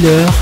Miller,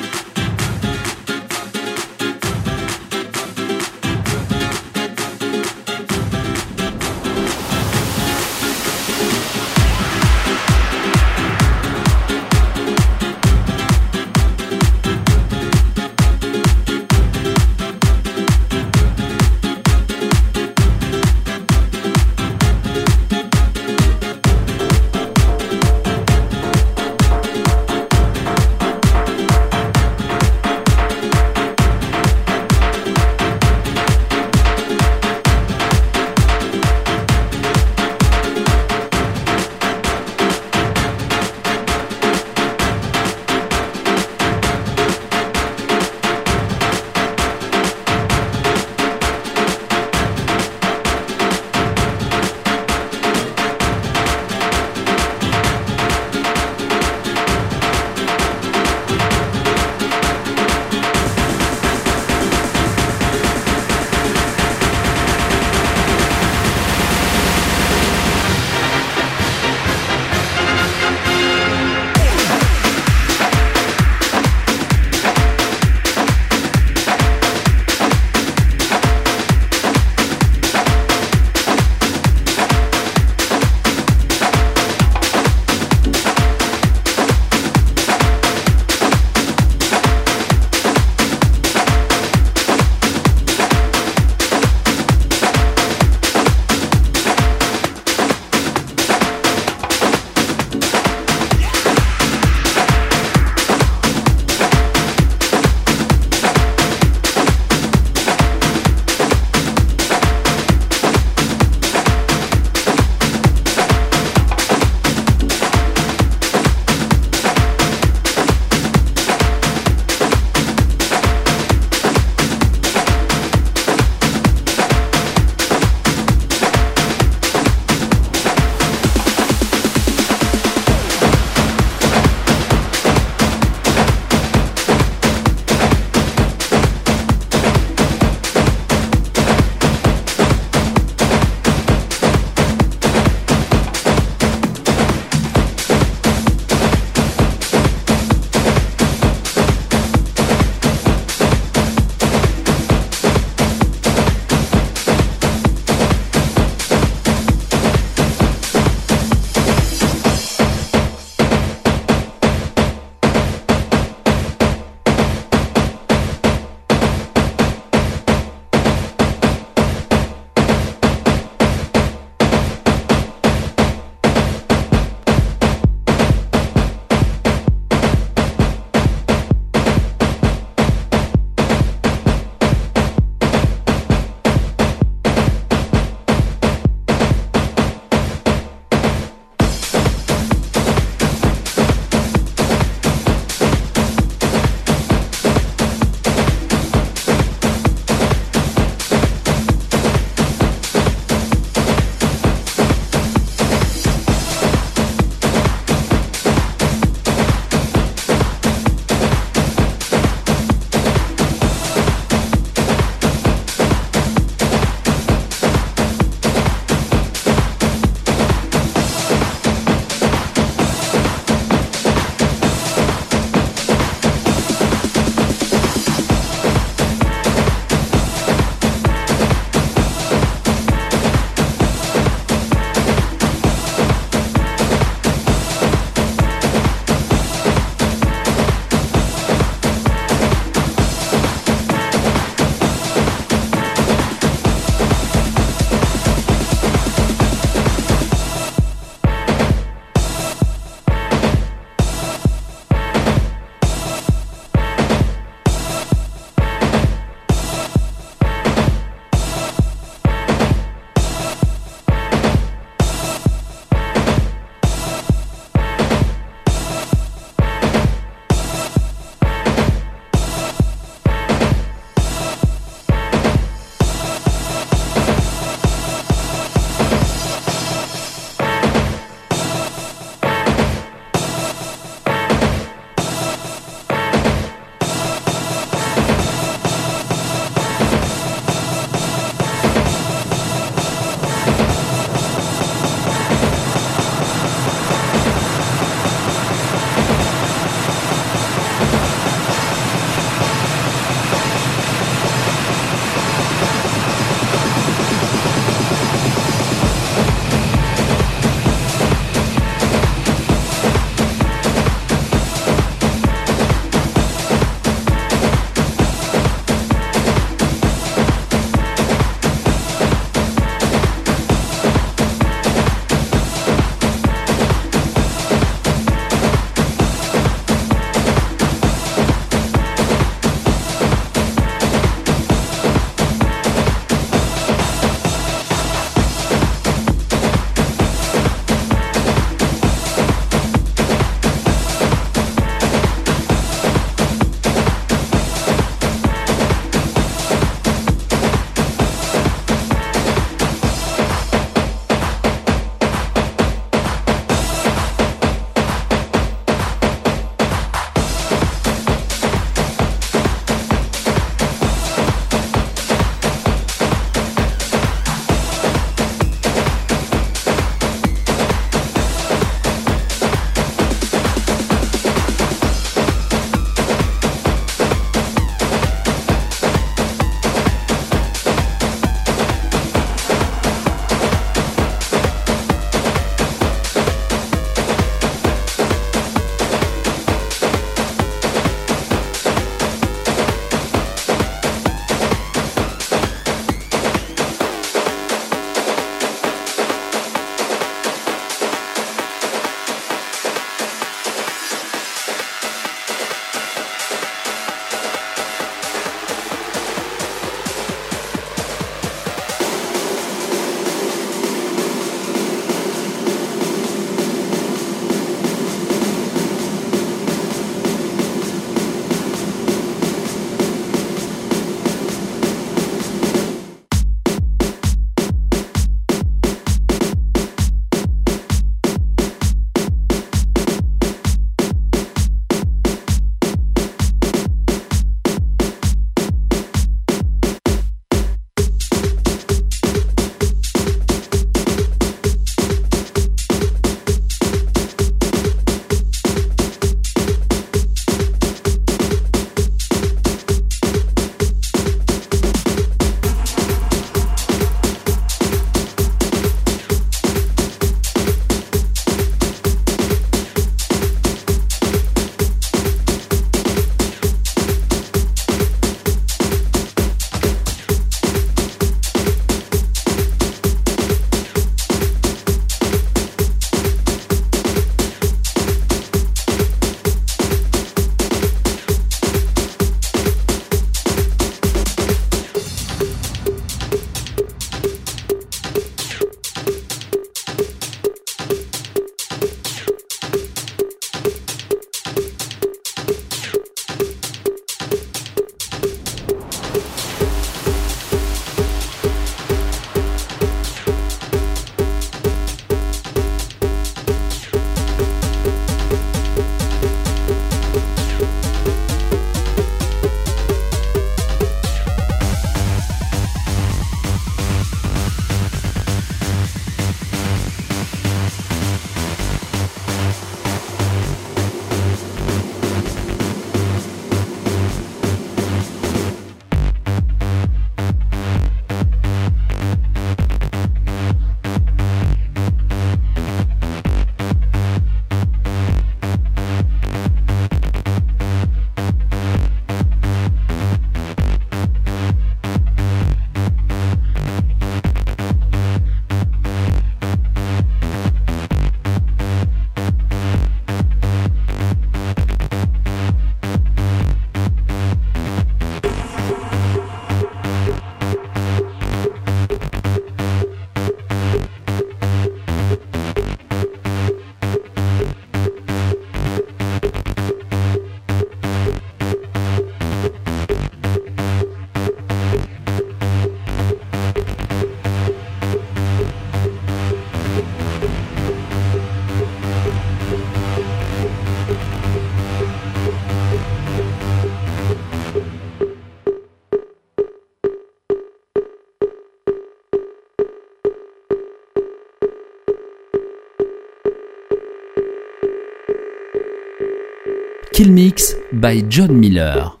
Skill Mix by John Miller.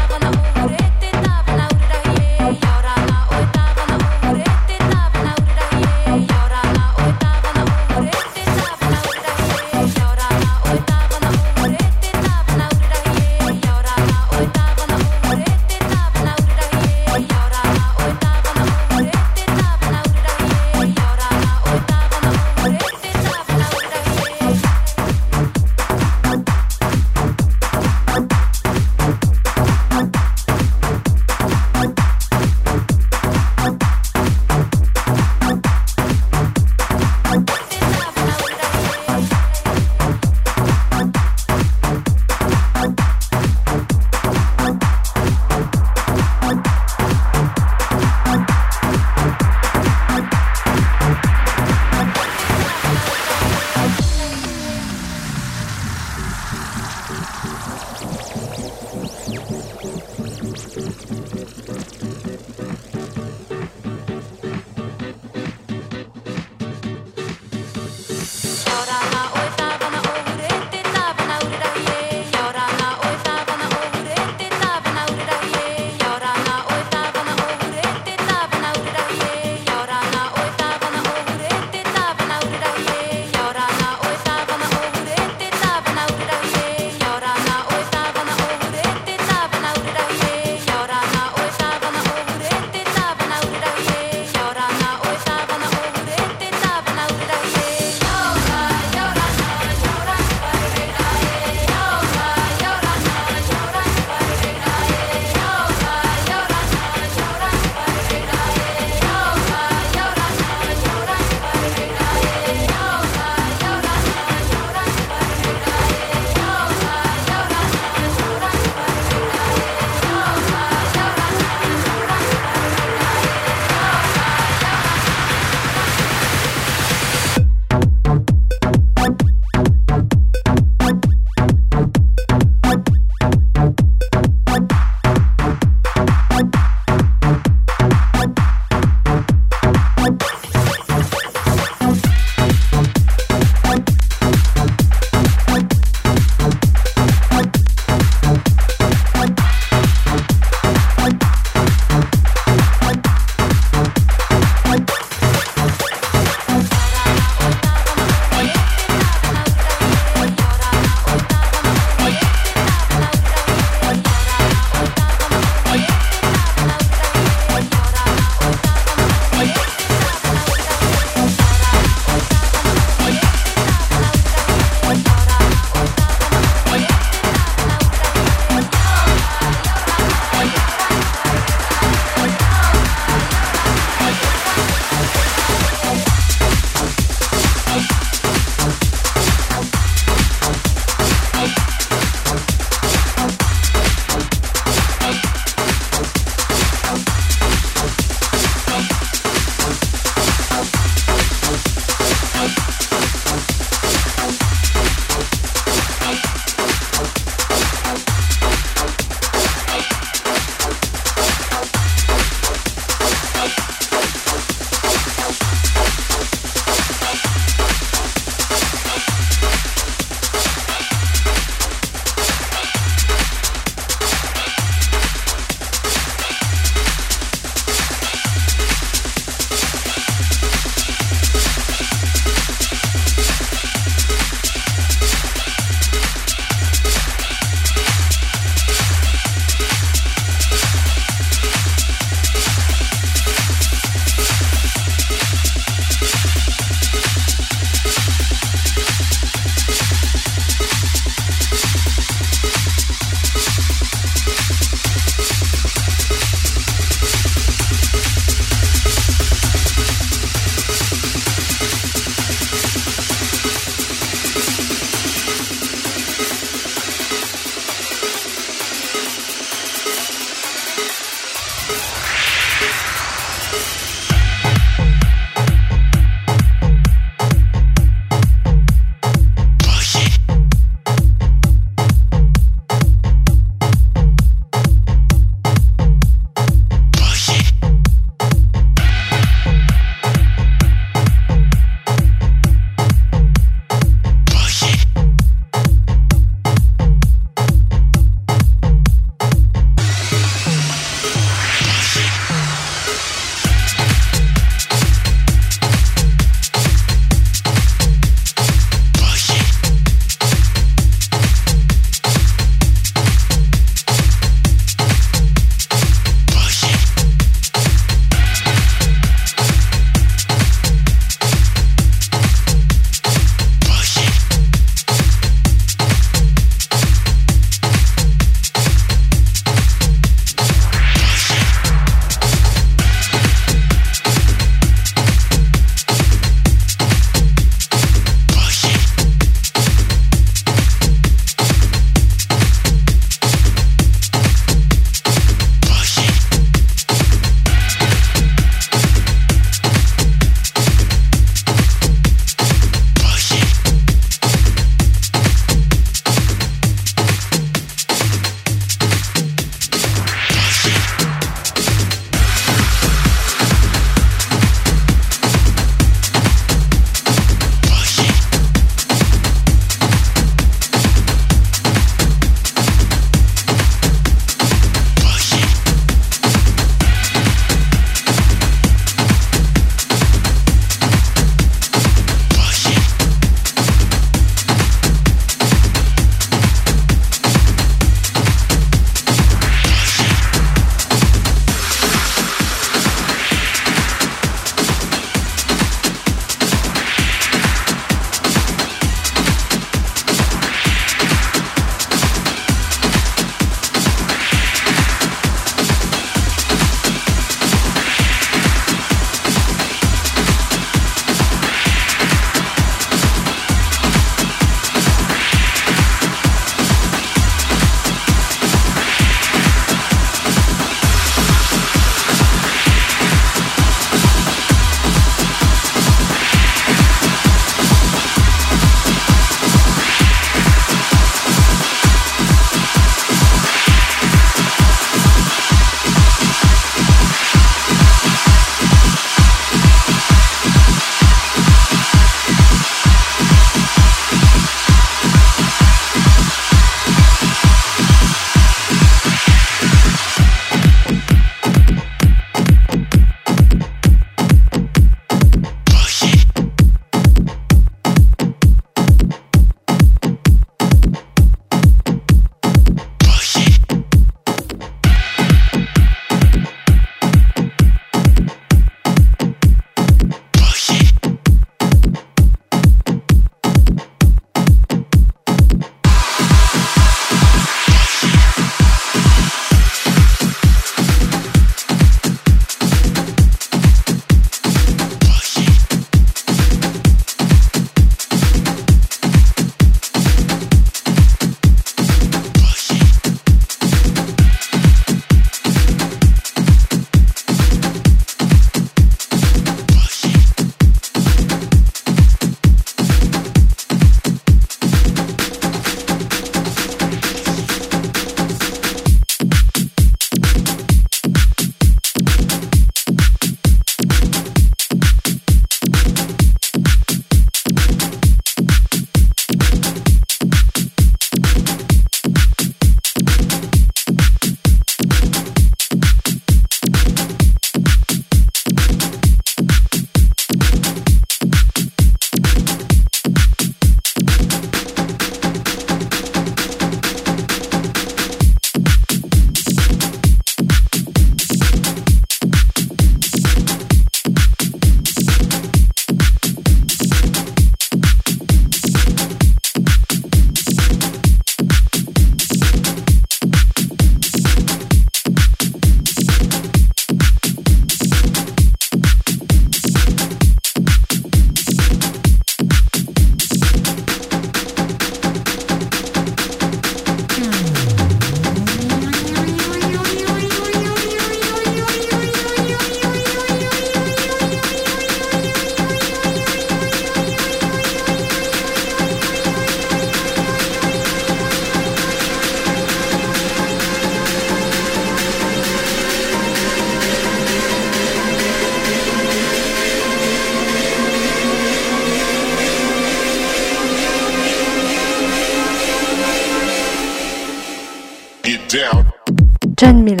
John Miller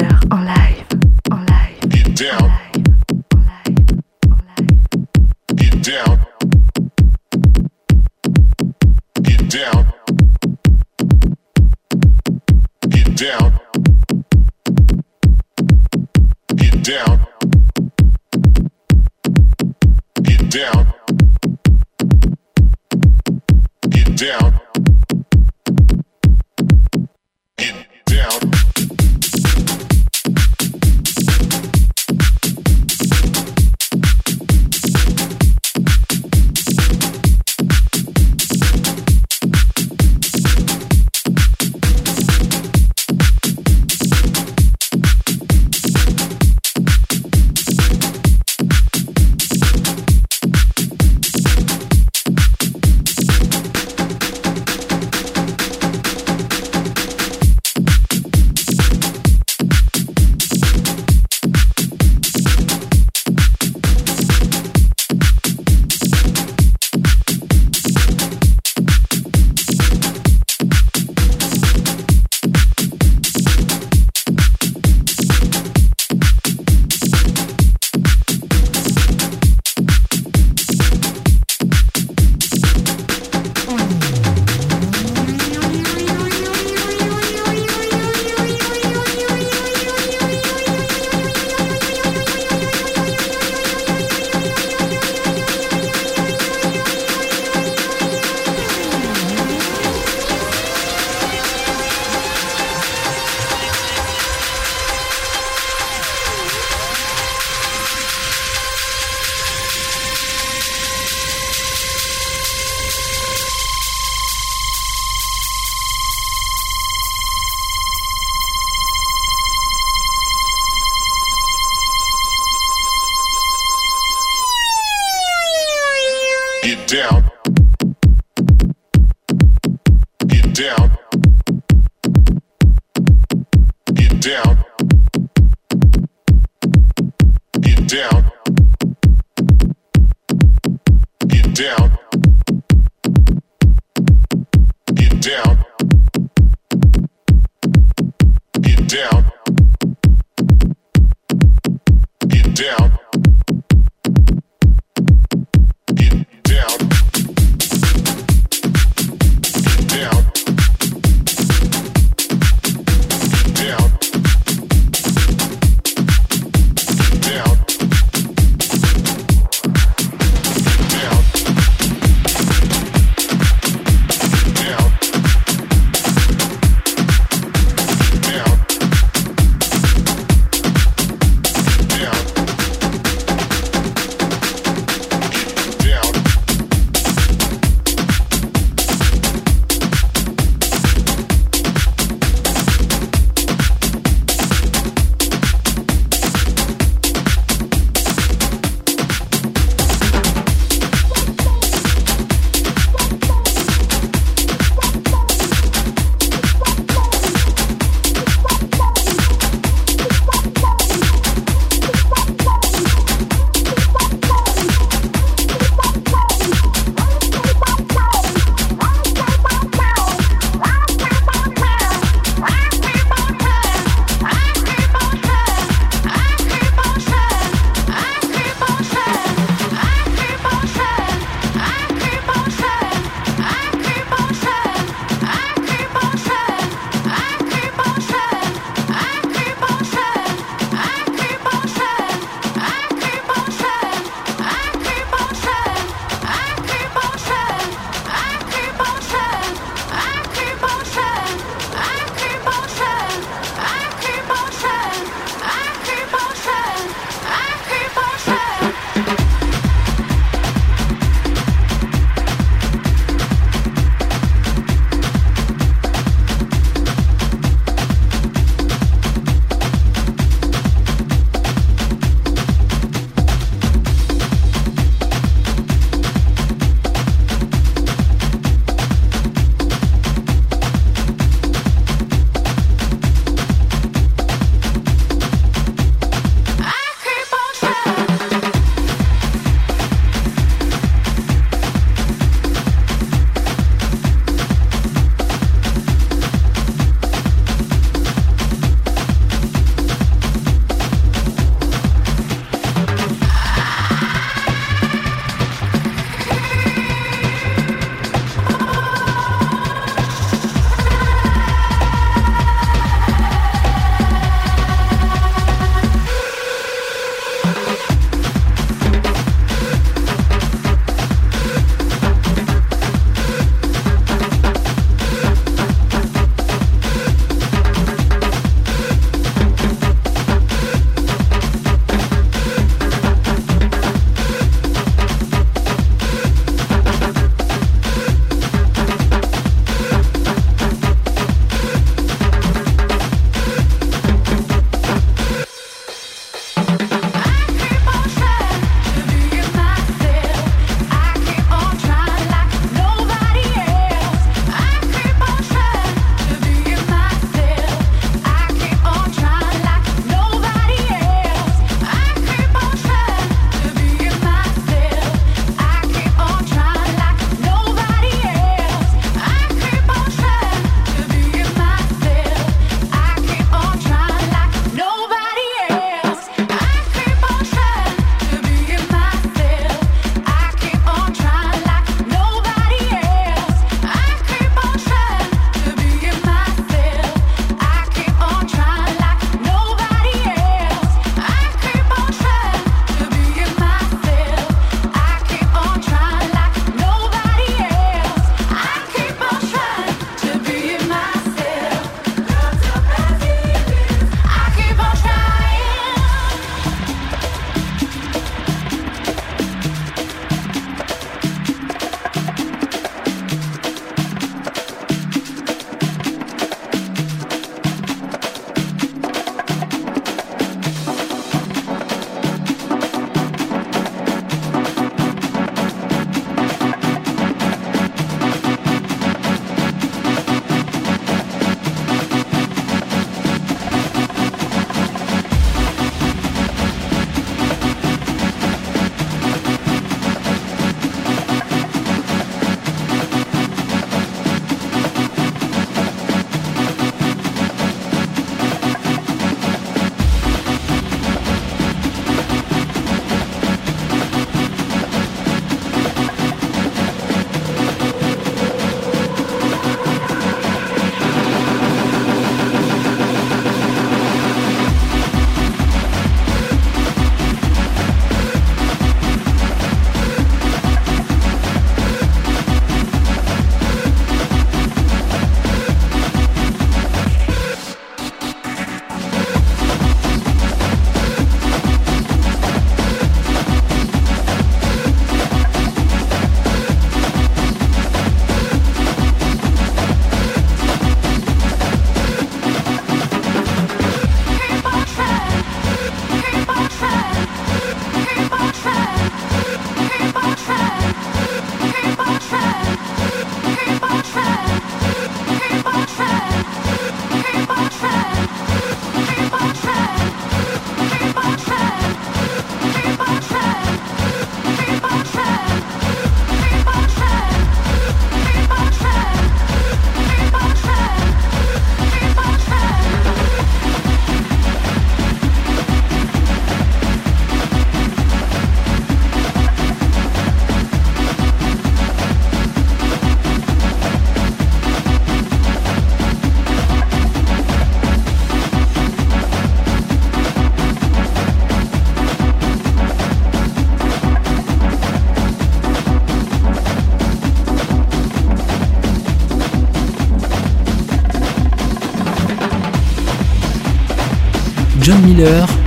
Miller,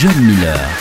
جميلة.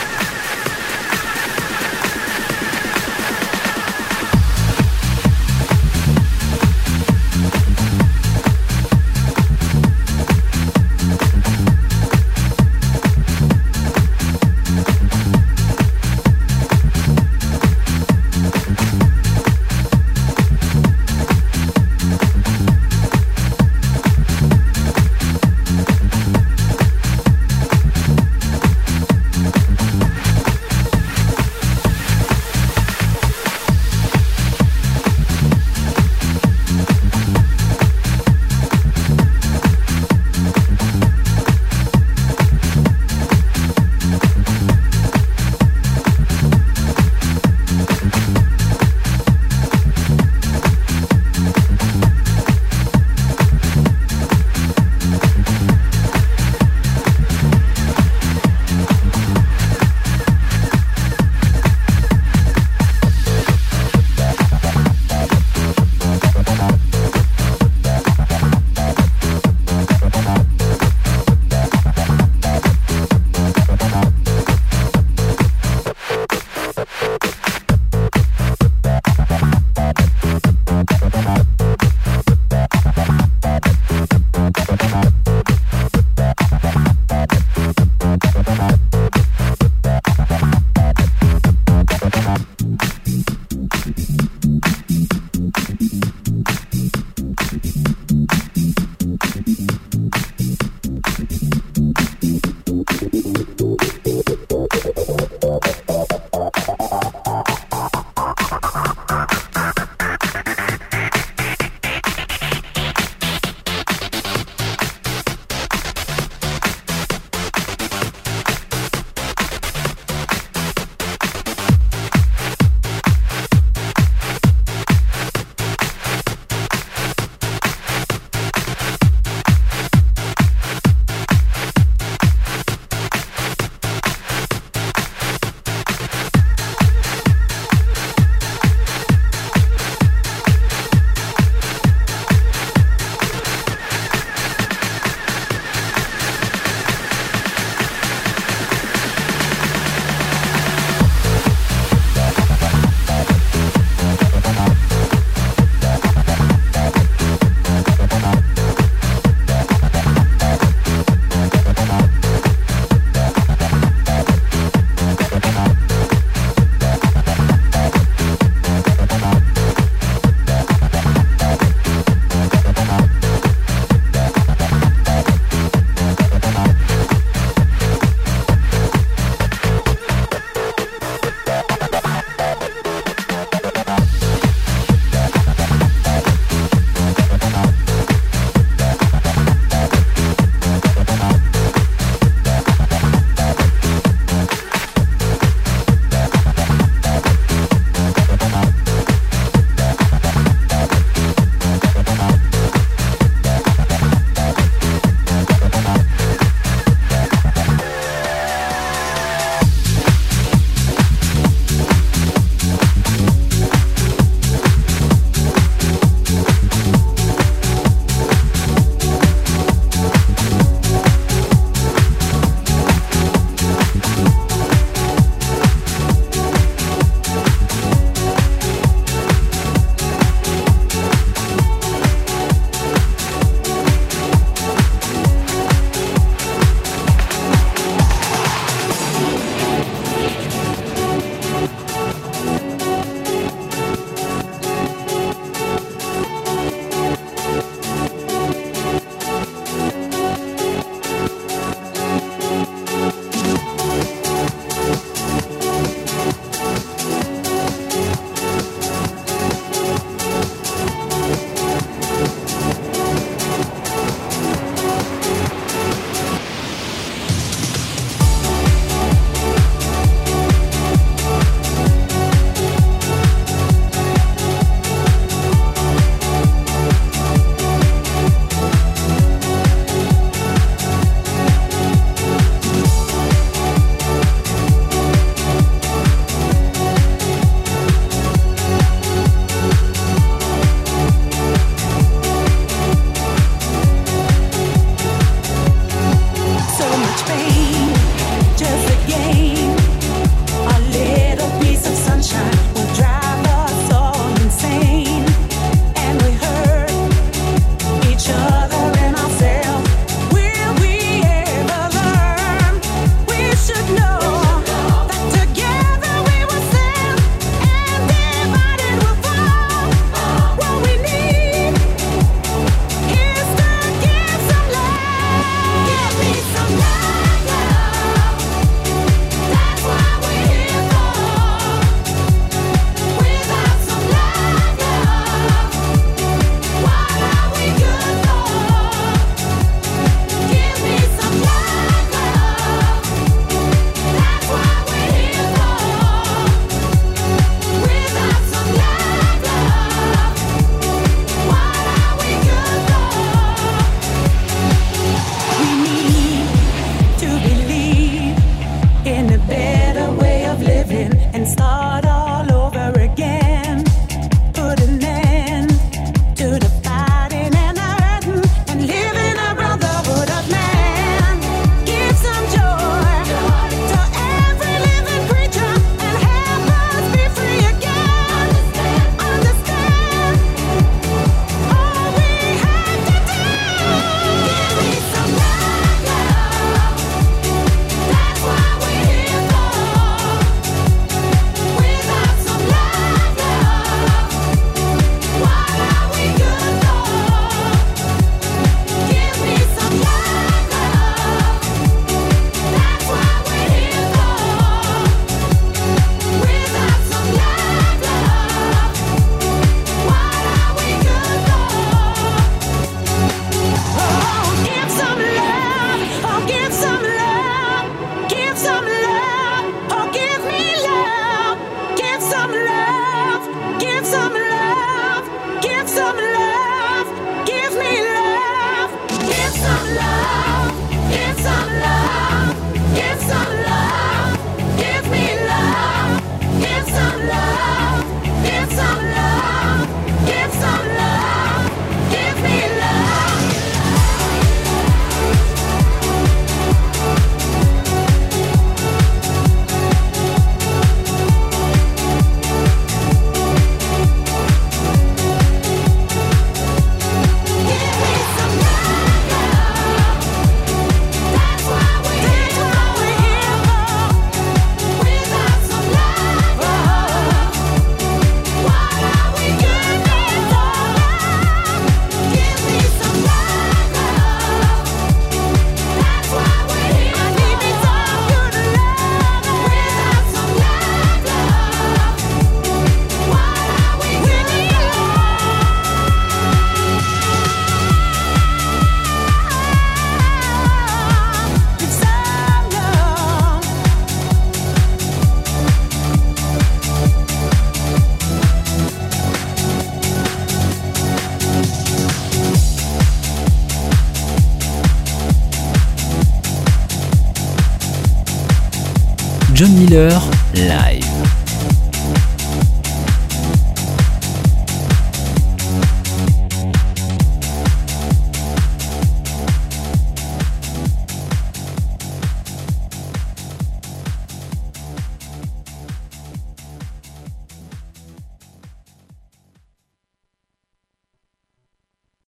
Live.